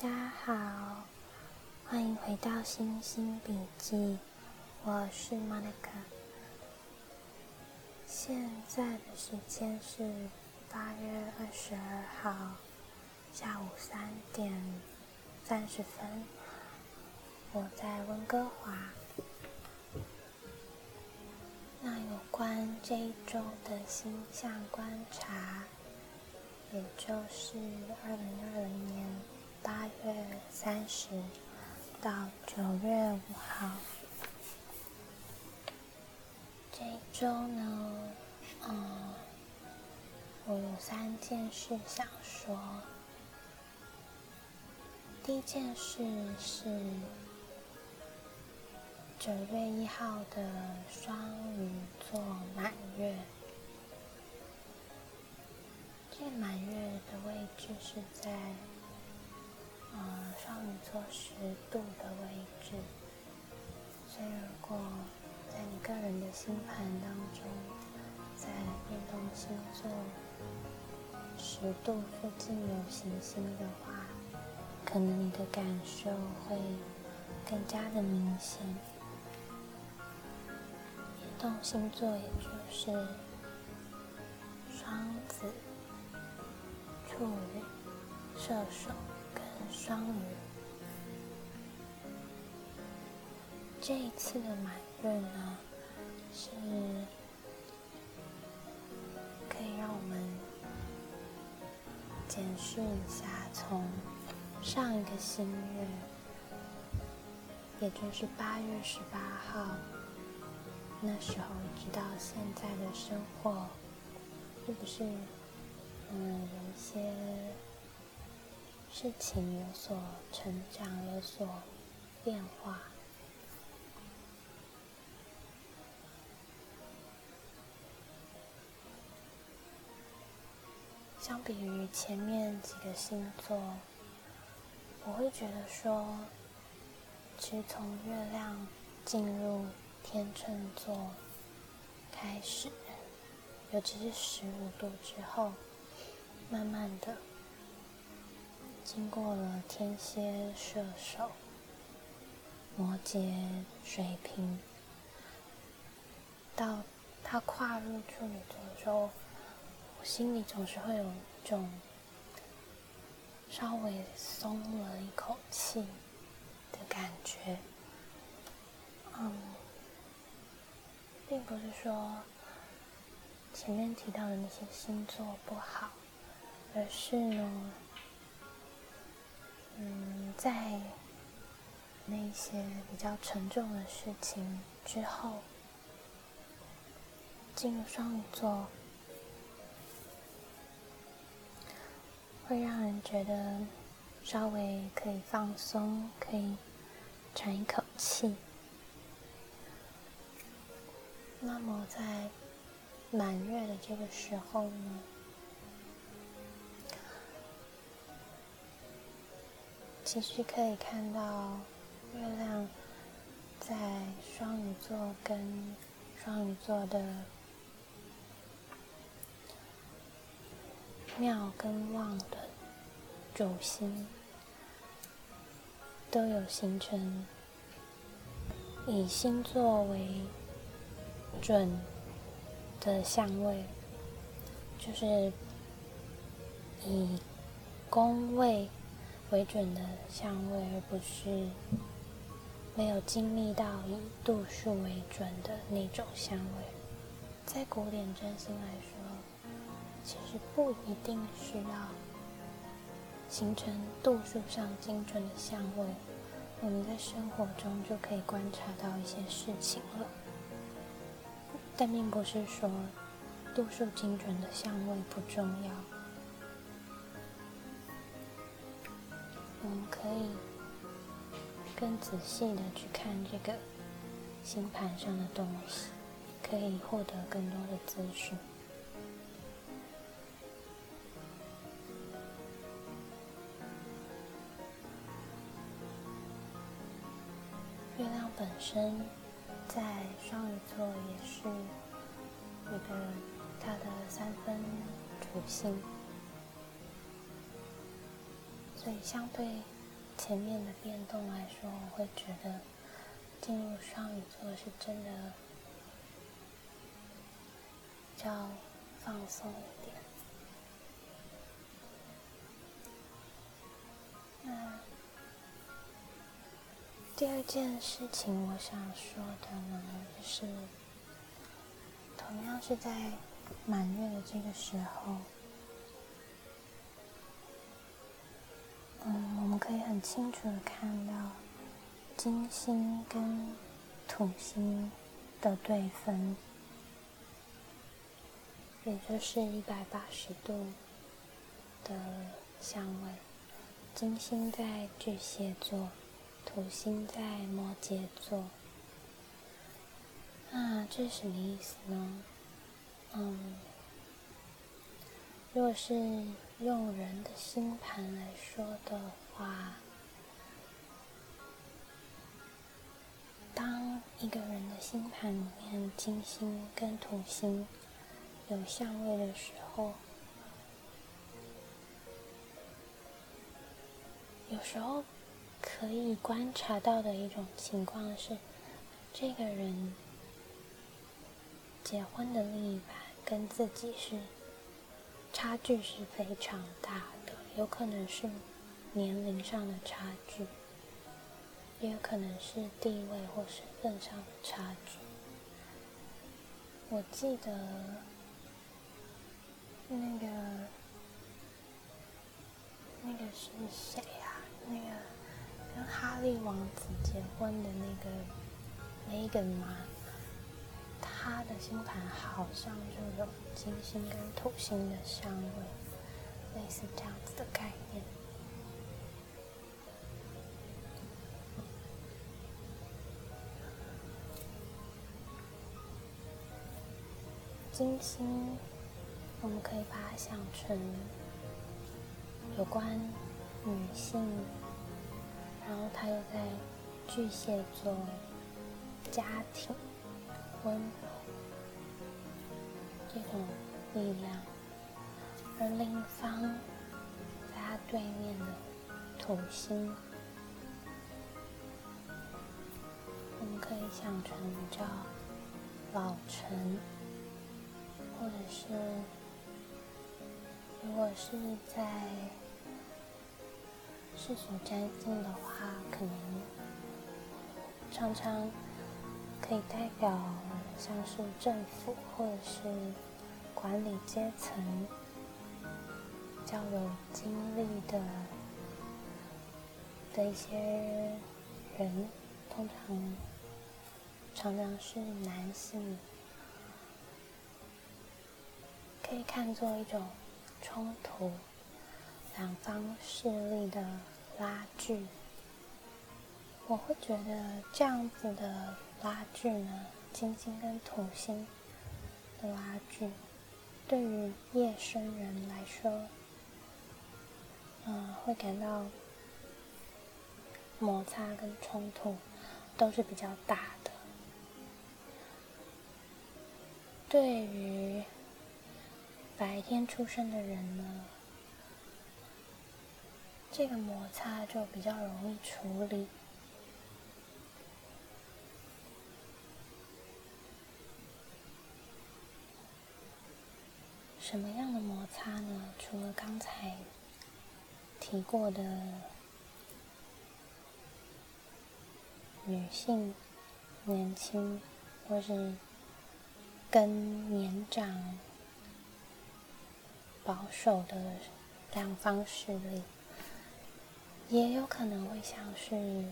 家好，欢迎回到星星笔记，我是 Monica。现在的时间是八月二十二号下午三点三十分，我在温哥华。那有关这一周的星象观察，也就是二零二零年。八月三十到九月五号，这一周呢，嗯，我有三件事想说。第一件事是九月一号的双鱼座满月，这满月的位置是在。呃，双鱼座十度的位置，所以如果在你个人的星盘当中，在变动星座十度附近有行星的话，可能你的感受会更加的明显。变动星座也就是双子、处女、射手。双鱼，这一次的满月呢，是可以让我们检视一下，从上一个新月，也就是八月十八号那时候，直到现在的生活，是不是嗯有一些。事情有所成长，有所变化。相比于前面几个星座，我会觉得说，其实从月亮进入天秤座开始，尤其是十五度之后，慢慢的。经过了天蝎、射手、摩羯、水瓶，到他跨入处女座的时候，我心里总是会有一种稍微松了一口气的感觉。嗯，并不是说前面提到的那些星座不好，而是呢。嗯，在那些比较沉重的事情之后，进入双鱼座，会让人觉得稍微可以放松，可以喘一口气。那么在满月的这个时候呢？其实可以看到，月亮在双鱼座跟双鱼座的妙跟旺的主星都有形成以星座为准的相位，就是以宫位。为准的相位，而不是没有精密到以度数为准的那种相位。在古典占星来说，其实不一定需要形成度数上精准的相位，我们在生活中就可以观察到一些事情了。但并不是说度数精准的相位不重要。我们可以更仔细的去看这个星盘上的东西，可以获得更多的资讯。月亮本身在双鱼座也是一个它的三分主星。所以，相对前面的变动来说，我会觉得进入双鱼座是真的比较放松一点。那第二件事情，我想说的呢，就是同样是在满月的这个时候。嗯，我们可以很清楚的看到金星跟土星的对分，也就是一百八十度的相位。金星在巨蟹座，土星在摩羯座。那这是什么意思呢？嗯，如果是。用人的星盘来说的话，当一个人的星盘里面金星跟土星有相位的时候，有时候可以观察到的一种情况是，这个人结婚的另一半跟自己是。差距是非常大的，有可能是年龄上的差距，也有可能是地位或身份上的差距。我记得那个那个是谁呀？那个跟哈利王子结婚的那个那个吗？他的星盘好像就有金星跟土星的相位，类似这样子的概念。金星，我们可以把它想成有关女性，然后它又在巨蟹座，家庭。温柔这种力量，而另一方在他对面的土星，我们可以想成叫老成，或者是如果是在世俗占星的话，可能常常。可以代表像是政府或者是管理阶层较有经历的的一些人，通常常常是男性，可以看作一种冲突，两方势力的拉锯。我会觉得这样子的。拉锯呢？金星跟土星的拉锯，对于夜深人来说，嗯，会感到摩擦跟冲突都是比较大的。对于白天出生的人呢，这个摩擦就比较容易处理。什么样的摩擦呢？除了刚才提过的女性年轻或是跟年长保守的两方势力，也有可能会像是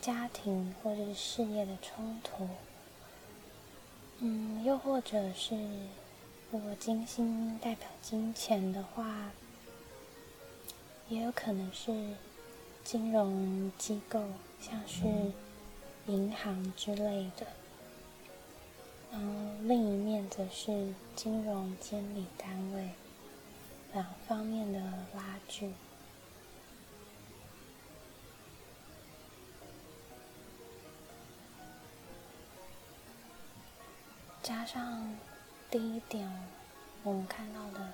家庭或者是事业的冲突，嗯，又或者是。如果金星代表金钱的话，也有可能是金融机构，像是银行之类的。然后另一面则是金融监理单位，两方面的拉锯，加上。第一点，我们看到的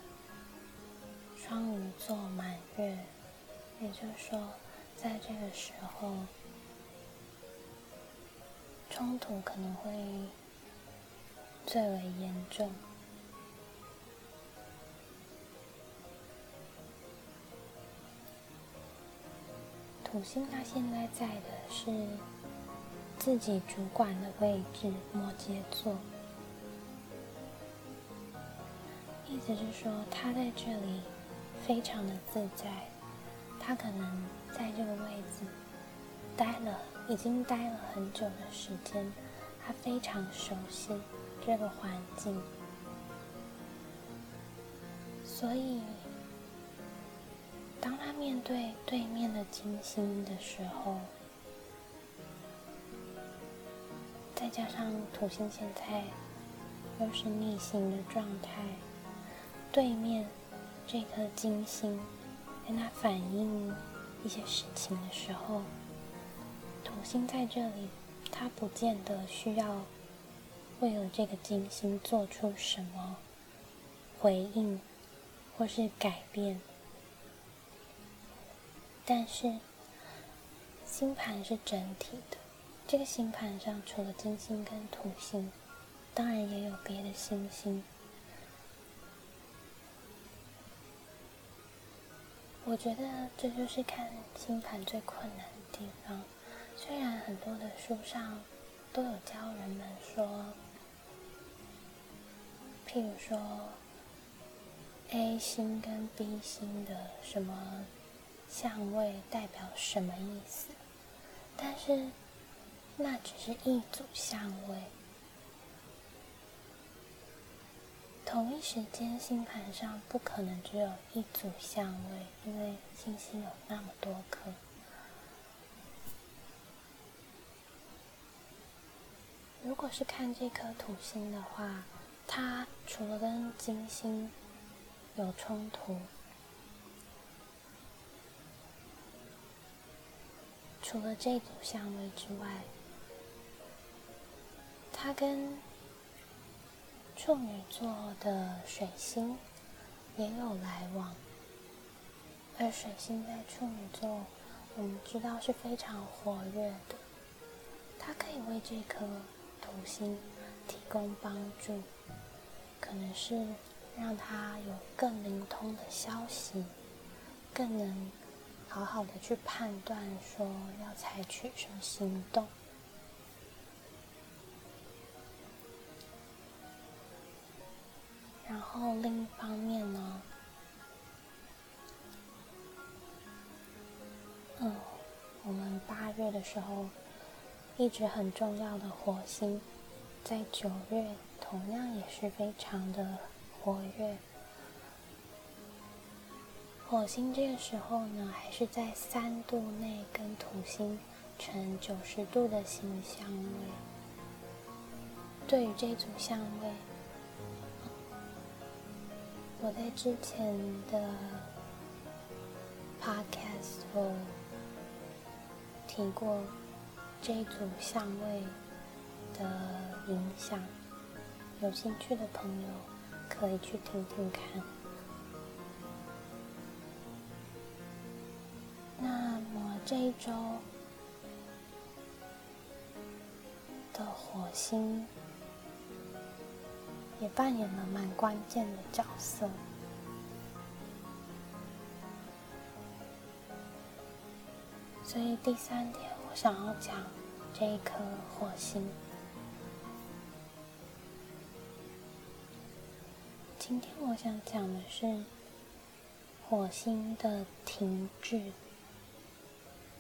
双鱼座满月，也就是说，在这个时候，冲突可能会最为严重。土星它现在在的是自己主管的位置，摩羯座。意思是说，他在这里非常的自在，他可能在这个位置待了，已经待了很久的时间，他非常熟悉这个环境，所以。当他面对对面的金星的时候，再加上土星现在又是逆行的状态，对面这颗金星跟他反映一些事情的时候，土星在这里，他不见得需要为了这个金星做出什么回应或是改变。但是，星盘是整体的。这个星盘上除了金星跟土星，当然也有别的星星。我觉得这就是看星盘最困难的地方。虽然很多的书上都有教人们说，譬如说 A 星跟 B 星的什么。相位代表什么意思？但是那只是一组相位。同一时间，星盘上不可能只有一组相位，因为星星有那么多颗。如果是看这颗土星的话，它除了跟金星有冲突。除了这组相位之外，它跟处女座的水星也有来往，而水星在处女座，我们知道是非常活跃的，它可以为这颗土星提供帮助，可能是让它有更灵通的消息，更能。好好的去判断，说要采取什么行动。然后另一方面呢，嗯，我们八月的时候，一直很重要的火星，在九月同样也是非常的活跃。火星这个时候呢，还是在三度内跟土星成九十度的形相位。对于这组相位，我在之前的 podcast 有提过这一组相位的影响，有兴趣的朋友可以去听听看。那么这一周的火星也扮演了蛮关键的角色，所以第三点我想要讲这一颗火星。今天我想讲的是火星的停滞。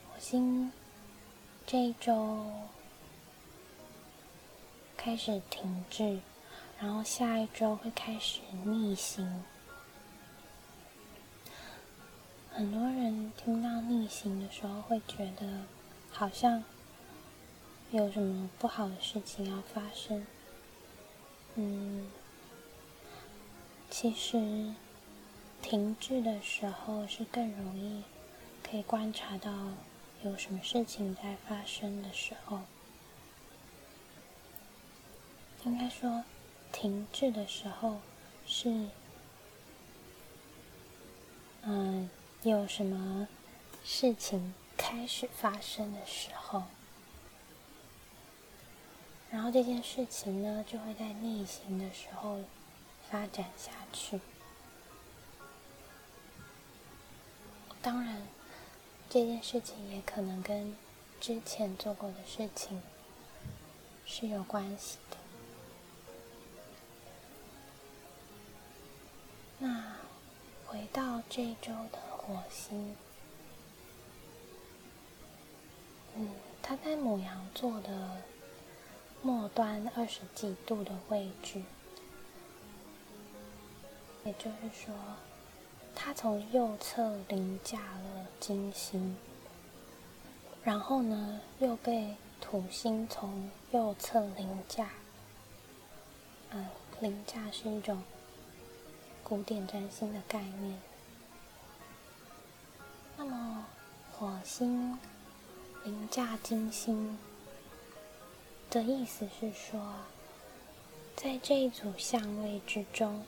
火星这一周开始停滞，然后下一周会开始逆行。很多人听到逆行的时候，会觉得好像有什么不好的事情要发生。嗯，其实停滞的时候是更容易可以观察到。有什么事情在发生的时候，应该说停滞的时候是，嗯，有什么事情开始发生的时候，然后这件事情呢，就会在逆行的时候发展下去。当然，这件事情也可能跟之前做过的事情是有关系那回到这周的火星。嗯，它在母羊座的末端二十几度的位置，也就是说，它从右侧凌驾了金星，然后呢，又被土星从右侧凌驾。嗯，凌驾是一种古典占星的概念。那么，火星。凌驾金星的意思是说，在这一组相位之中，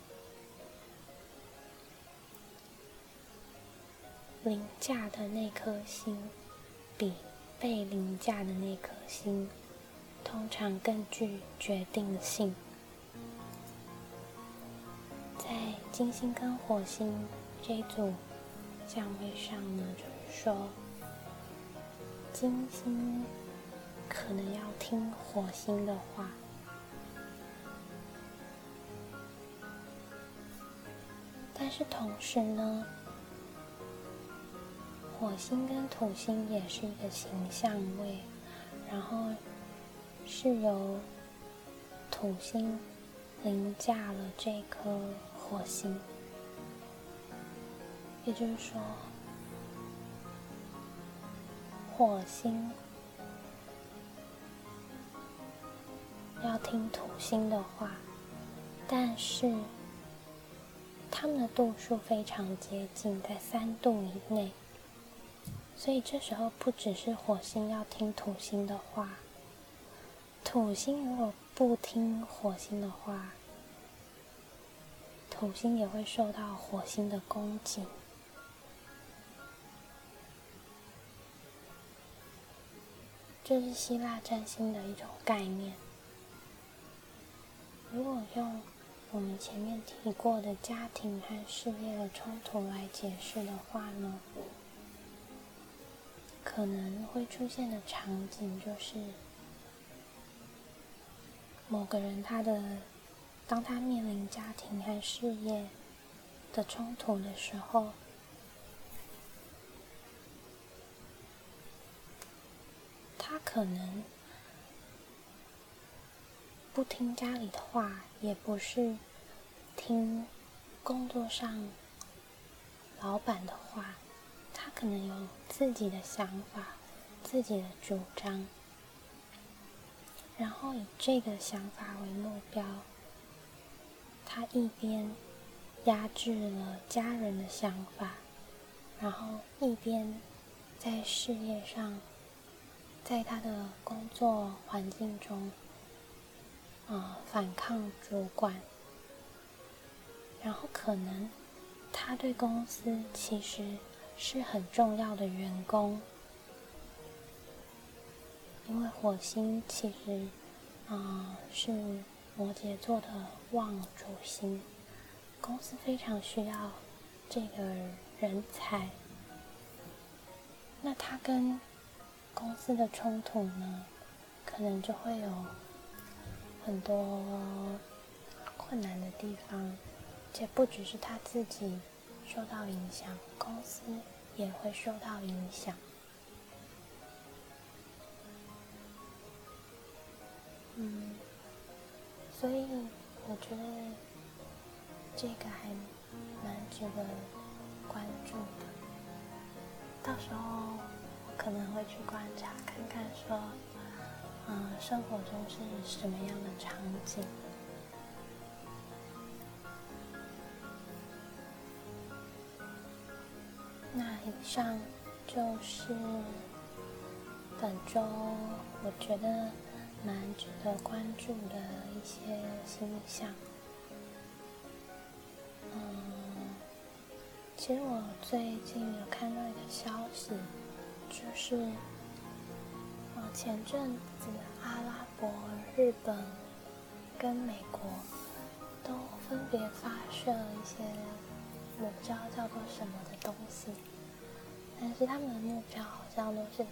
凌驾的那颗星比被凌驾的那颗星通常更具决定性。金星跟火星这一组相位上呢，就是说。金星可能要听火星的话，但是同时呢，火星跟土星也是一个形象位，然后是由土星凌驾了这颗火星，也就是说。火星要听土星的话，但是它们的度数非常接近，在三度以内。所以这时候不只是火星要听土星的话，土星如果不听火星的话，土星也会受到火星的攻击。这是希腊占星的一种概念。如果用我们前面提过的家庭和事业的冲突来解释的话呢，可能会出现的场景就是，某个人他的，当他面临家庭和事业的冲突的时候。他可能不听家里的话，也不是听工作上老板的话，他可能有自己的想法、自己的主张，然后以这个想法为目标，他一边压制了家人的想法，然后一边在事业上。在他的工作环境中，啊，反抗主管，然后可能他对公司其实是很重要的员工，因为火星其实啊是摩羯座的旺主星，公司非常需要这个人才，那他跟。公司的冲突呢，可能就会有很多困难的地方，且不只是他自己受到影响，公司也会受到影响。嗯，所以我觉得这个还蛮值得关注的，到时候我。可能会去观察看看，说，嗯，生活中是什么样的场景？那以上就是本周我觉得蛮值得关注的一些星象。嗯，其实我最近有看到一个消息。就是呃前阵子阿拉伯、日本跟美国都分别发射了一些我不知道叫做什么的东西，但是他们的目标好像都是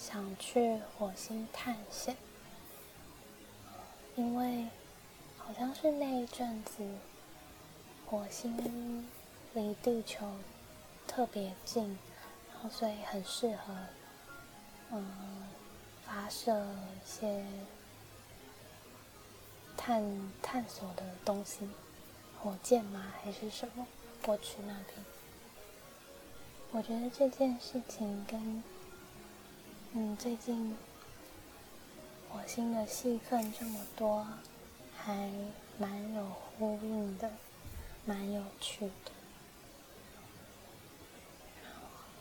想去火星探险，因为好像是那一阵子火星离地球特别近。然后所以很适合，嗯，发射一些探探索的东西，火箭吗？还是什么？过去那边，我觉得这件事情跟，嗯，最近火星的戏份这么多，还蛮有呼应的，蛮有趣的。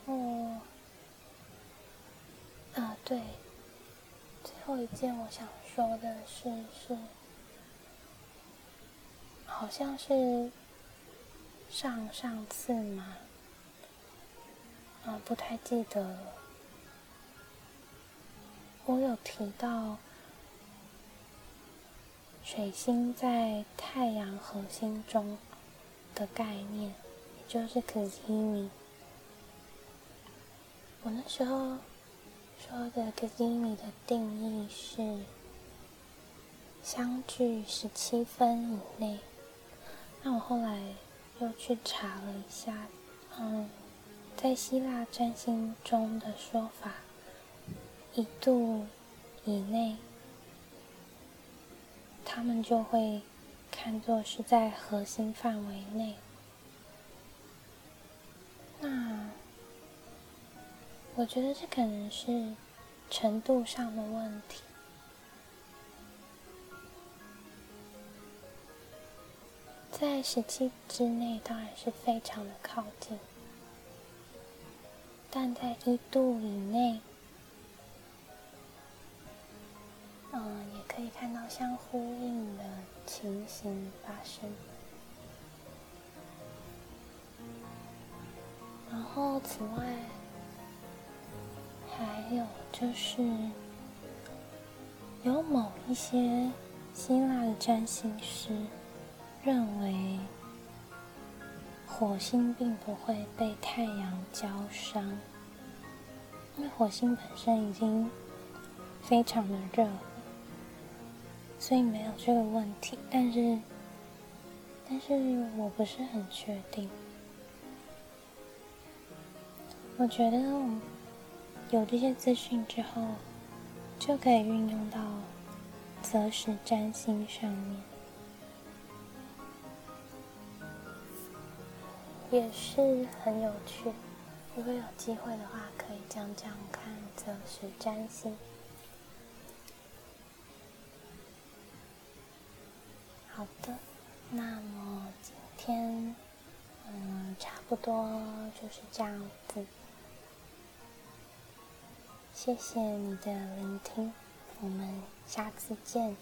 哦，啊对，最后一件我想说的是是，好像是上上次嘛，啊不太记得了，我有提到水星在太阳核心中的概念，也就是 k z i m i 我那时候说的 k z i m i 的定义是相距十七分以内。那我后来又去查了一下，嗯，在希腊占星中的说法，一度以内，他们就会看作是在核心范围内。那。我觉得这可能是程度上的问题，在十七之内当然是非常的靠近，但在一度以内，嗯，也可以看到相呼应的情形发生。然后此外。还有就是，有某一些希腊的占星师认为，火星并不会被太阳浇伤，因为火星本身已经非常的热，所以没有这个问题。但是，但是我不是很确定，我觉得。有这些资讯之后，就可以运用到择时占星上面，也是很有趣。如果有机会的话，可以讲讲看择时占星。好的，那么今天，嗯，差不多就是这样子。谢谢你的聆听，我们下次见。